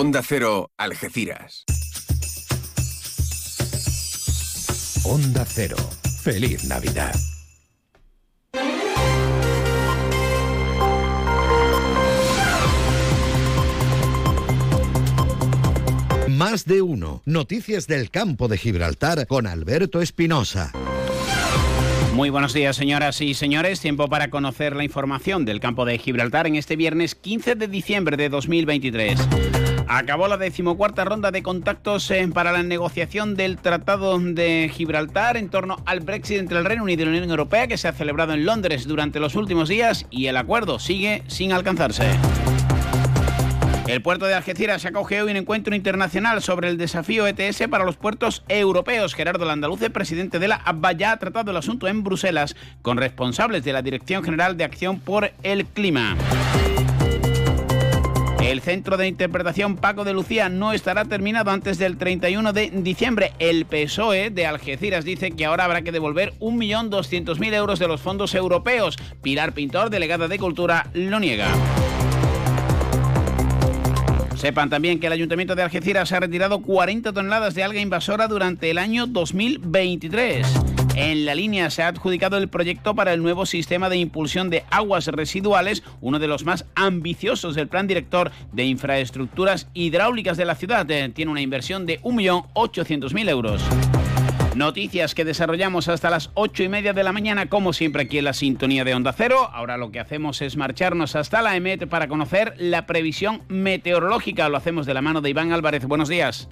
Onda Cero, Algeciras. Onda Cero. Feliz Navidad. Más de uno. Noticias del campo de Gibraltar con Alberto Espinosa. Muy buenos días, señoras y señores. Tiempo para conocer la información del campo de Gibraltar en este viernes 15 de diciembre de 2023. Acabó la decimocuarta ronda de contactos eh, para la negociación del Tratado de Gibraltar en torno al Brexit entre el Reino Unido y la Unión Europea que se ha celebrado en Londres durante los últimos días y el acuerdo sigue sin alcanzarse. El puerto de Algeciras acoge hoy un encuentro internacional sobre el desafío ETS para los puertos europeos. Gerardo Landaluce, presidente de la ABBA, ya ha tratado el asunto en Bruselas con responsables de la Dirección General de Acción por el Clima. El centro de interpretación Paco de Lucía no estará terminado antes del 31 de diciembre. El PSOE de Algeciras dice que ahora habrá que devolver 1.200.000 euros de los fondos europeos. Pilar Pintor, delegada de Cultura, lo niega. Sepan también que el Ayuntamiento de Algeciras ha retirado 40 toneladas de alga invasora durante el año 2023. En la línea se ha adjudicado el proyecto para el nuevo sistema de impulsión de aguas residuales, uno de los más ambiciosos del plan director de infraestructuras hidráulicas de la ciudad. Eh, tiene una inversión de 1.800.000 euros. Noticias que desarrollamos hasta las ocho y media de la mañana, como siempre aquí en la sintonía de Onda Cero. Ahora lo que hacemos es marcharnos hasta la EMET para conocer la previsión meteorológica. Lo hacemos de la mano de Iván Álvarez. Buenos días.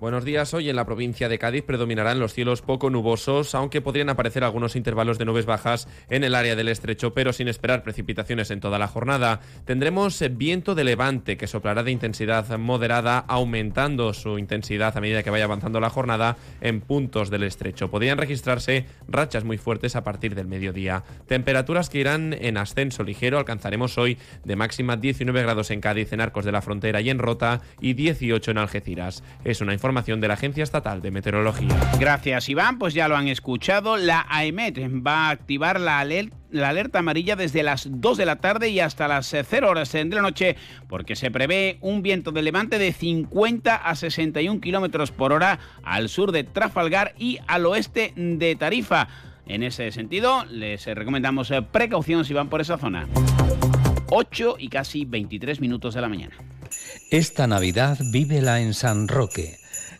Buenos días. Hoy en la provincia de Cádiz predominarán los cielos poco nubosos, aunque podrían aparecer algunos intervalos de nubes bajas en el área del estrecho, pero sin esperar precipitaciones en toda la jornada. Tendremos viento de levante que soplará de intensidad moderada, aumentando su intensidad a medida que vaya avanzando la jornada en puntos del estrecho. Podrían registrarse rachas muy fuertes a partir del mediodía. Temperaturas que irán en ascenso ligero. Alcanzaremos hoy de máxima 19 grados en Cádiz, en Arcos de la Frontera y en Rota, y 18 en Algeciras. Es una información información de la Agencia Estatal de Meteorología. Gracias, Iván. Pues ya lo han escuchado. La AEMET va a activar la alerta amarilla desde las 2 de la tarde y hasta las 0 horas de la noche, porque se prevé un viento de levante de 50 a 61 kilómetros por hora al sur de Trafalgar y al oeste de Tarifa. En ese sentido, les recomendamos precaución si van por esa zona. 8 y casi 23 minutos de la mañana. Esta Navidad vívela en San Roque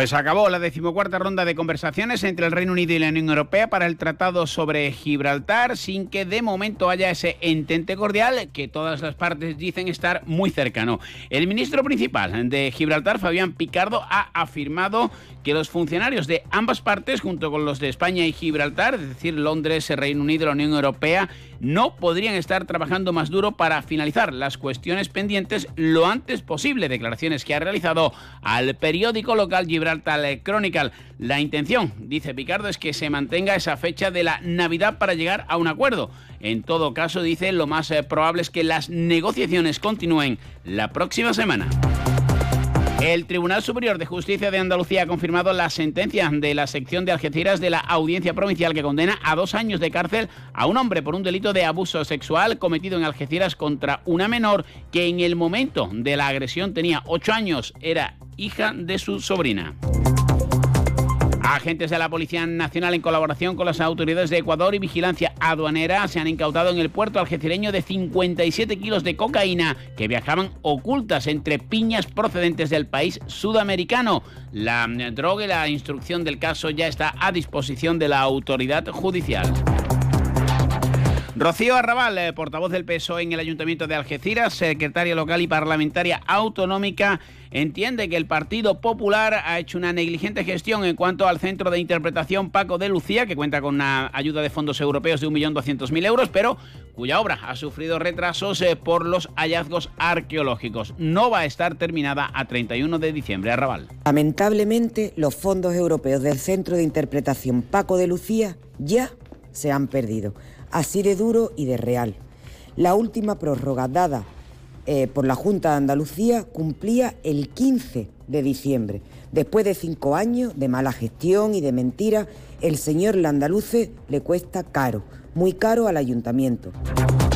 Pues acabó la decimocuarta ronda de conversaciones entre el Reino Unido y la Unión Europea para el Tratado sobre Gibraltar, sin que de momento haya ese entente cordial que todas las partes dicen estar muy cercano. El ministro principal de Gibraltar, Fabián Picardo, ha afirmado que los funcionarios de ambas partes, junto con los de España y Gibraltar, es decir, Londres, el Reino Unido y la Unión Europea, no podrían estar trabajando más duro para finalizar las cuestiones pendientes lo antes posible. Declaraciones que ha realizado al periódico local Gibraltar Chronicle. La intención, dice Picardo, es que se mantenga esa fecha de la Navidad para llegar a un acuerdo. En todo caso, dice, lo más eh, probable es que las negociaciones continúen la próxima semana. El Tribunal Superior de Justicia de Andalucía ha confirmado la sentencia de la sección de Algeciras de la Audiencia Provincial que condena a dos años de cárcel a un hombre por un delito de abuso sexual cometido en Algeciras contra una menor que en el momento de la agresión tenía ocho años, era hija de su sobrina. Agentes de la Policía Nacional en colaboración con las autoridades de Ecuador y Vigilancia Aduanera se han incautado en el puerto algecireño de 57 kilos de cocaína que viajaban ocultas entre piñas procedentes del país sudamericano. La droga y la instrucción del caso ya está a disposición de la autoridad judicial. Rocío Arrabal, eh, portavoz del PSOE en el Ayuntamiento de Algeciras, secretaria local y parlamentaria autonómica, entiende que el Partido Popular ha hecho una negligente gestión en cuanto al centro de interpretación Paco de Lucía, que cuenta con una ayuda de fondos europeos de 1.200.000 euros, pero cuya obra ha sufrido retrasos eh, por los hallazgos arqueológicos. No va a estar terminada a 31 de diciembre. Arrabal. Lamentablemente, los fondos europeos del centro de interpretación Paco de Lucía ya se han perdido. Así de duro y de real. La última prórroga dada eh, por la Junta de Andalucía cumplía el 15 de diciembre. Después de cinco años de mala gestión y de mentira, el señor Landaluce le cuesta caro, muy caro al ayuntamiento.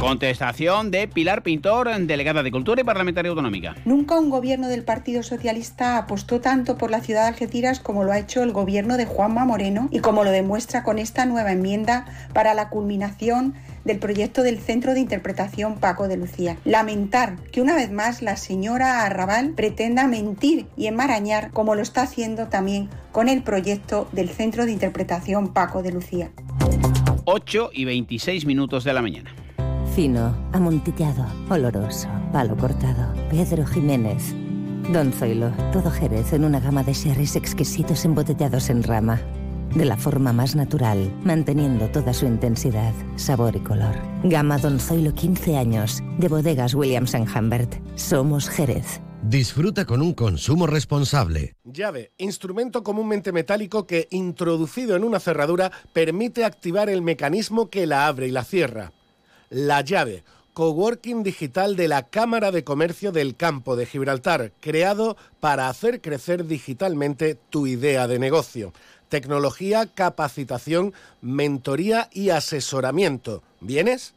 Contestación de Pilar Pintor, delegada de Cultura y parlamentaria autonómica. Nunca un gobierno del Partido Socialista apostó tanto por la ciudad de Algeciras como lo ha hecho el gobierno de Juanma Moreno y como lo demuestra con esta nueva enmienda para la culminación del proyecto del Centro de Interpretación Paco de Lucía. Lamentar que una vez más la señora Arrabal pretenda mentir y enmarañar como lo está haciendo también con el proyecto del Centro de Interpretación Paco de Lucía. 8 y 26 minutos de la mañana. Fino, amontillado, oloroso, palo cortado. Pedro Jiménez. Don Zoilo, todo Jerez en una gama de sherries exquisitos embotellados en rama. De la forma más natural, manteniendo toda su intensidad, sabor y color. Gama Don Zoilo 15 años, de bodegas Williams ⁇ Humbert. Somos Jerez. Disfruta con un consumo responsable. Llave, instrumento comúnmente metálico que, introducido en una cerradura, permite activar el mecanismo que la abre y la cierra. La llave, coworking digital de la Cámara de Comercio del Campo de Gibraltar, creado para hacer crecer digitalmente tu idea de negocio. Tecnología, capacitación, mentoría y asesoramiento. ¿Vienes?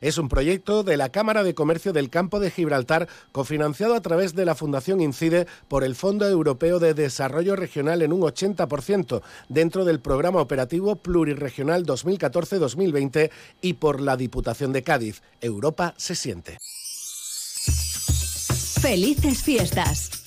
Es un proyecto de la Cámara de Comercio del Campo de Gibraltar, cofinanciado a través de la Fundación INCIDE por el Fondo Europeo de Desarrollo Regional en un 80%, dentro del Programa Operativo Plurirregional 2014-2020 y por la Diputación de Cádiz. Europa se siente. Felices fiestas.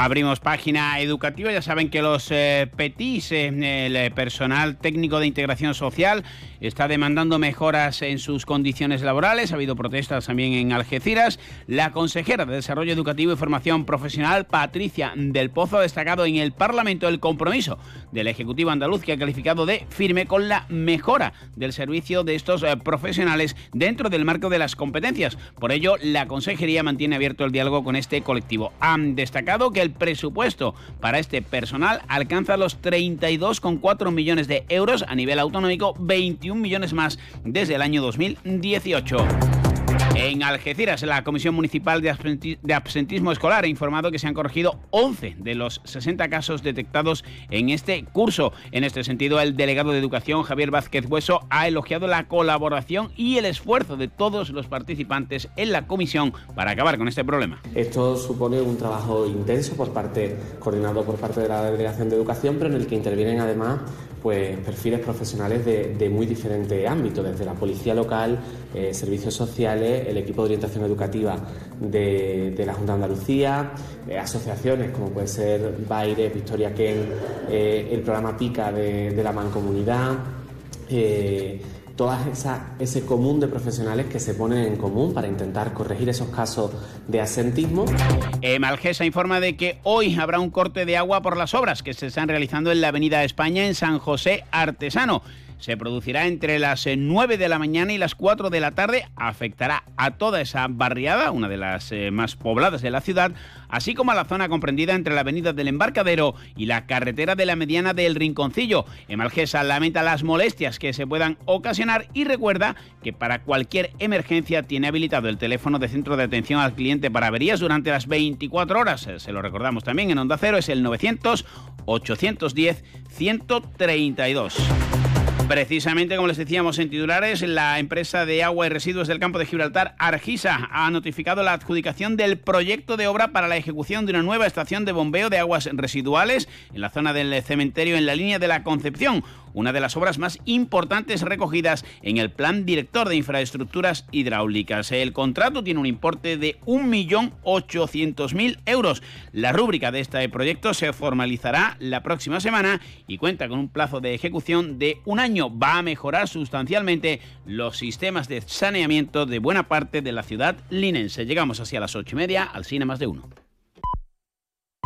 Abrimos página educativa, ya saben que los eh, PETIS, eh, el eh, personal técnico de integración social, está demandando mejoras en sus condiciones laborales. Ha habido protestas también en Algeciras. La consejera de Desarrollo Educativo y Formación Profesional, Patricia del Pozo, ha destacado en el Parlamento el compromiso del Ejecutivo andaluz que ha calificado de firme con la mejora del servicio de estos eh, profesionales dentro del marco de las competencias. Por ello, la Consejería mantiene abierto el diálogo con este colectivo. Han destacado que el presupuesto para este personal alcanza los 32,4 millones de euros a nivel autonómico, 21 millones más desde el año 2018. En Algeciras, la Comisión Municipal de Absentismo Escolar ha informado que se han corregido 11 de los 60 casos detectados en este curso. En este sentido, el delegado de Educación, Javier Vázquez Hueso, ha elogiado la colaboración y el esfuerzo de todos los participantes en la comisión para acabar con este problema. Esto supone un trabajo intenso por parte, coordinado por parte de la Delegación de Educación, pero en el que intervienen además pues, perfiles profesionales de, muy diferentes ámbitos, desde la policía local, eh, servicios sociales, el equipo de orientación educativa de, la Junta de Andalucía, eh, asociaciones como puede ser Baire, Victoria Ken, eh, el programa PICA de, la Mancomunidad. Todas ese común de profesionales que se ponen en común para intentar corregir esos casos de asentismo. Malgesa informa de que hoy habrá un corte de agua por las obras que se están realizando en la Avenida España en San José Artesano se producirá entre las 9 eh, de la mañana y las 4 de la tarde. Afectará a toda esa barriada, una de las eh, más pobladas de la ciudad, así como a la zona comprendida entre la avenida del Embarcadero y la carretera de la mediana del Rinconcillo. Emalgesa lamenta las molestias que se puedan ocasionar y recuerda que para cualquier emergencia tiene habilitado el teléfono de centro de atención al cliente para averías durante las 24 horas. Se lo recordamos también en Onda Cero, es el 900 810 132. Precisamente, como les decíamos en titulares, la empresa de agua y residuos del campo de Gibraltar, Argisa, ha notificado la adjudicación del proyecto de obra para la ejecución de una nueva estación de bombeo de aguas residuales en la zona del cementerio en la línea de la Concepción una de las obras más importantes recogidas en el Plan Director de Infraestructuras Hidráulicas. El contrato tiene un importe de 1.800.000 euros. La rúbrica de este proyecto se formalizará la próxima semana y cuenta con un plazo de ejecución de un año. Va a mejorar sustancialmente los sistemas de saneamiento de buena parte de la ciudad linense. Llegamos hacia las ocho y media al cine más de uno.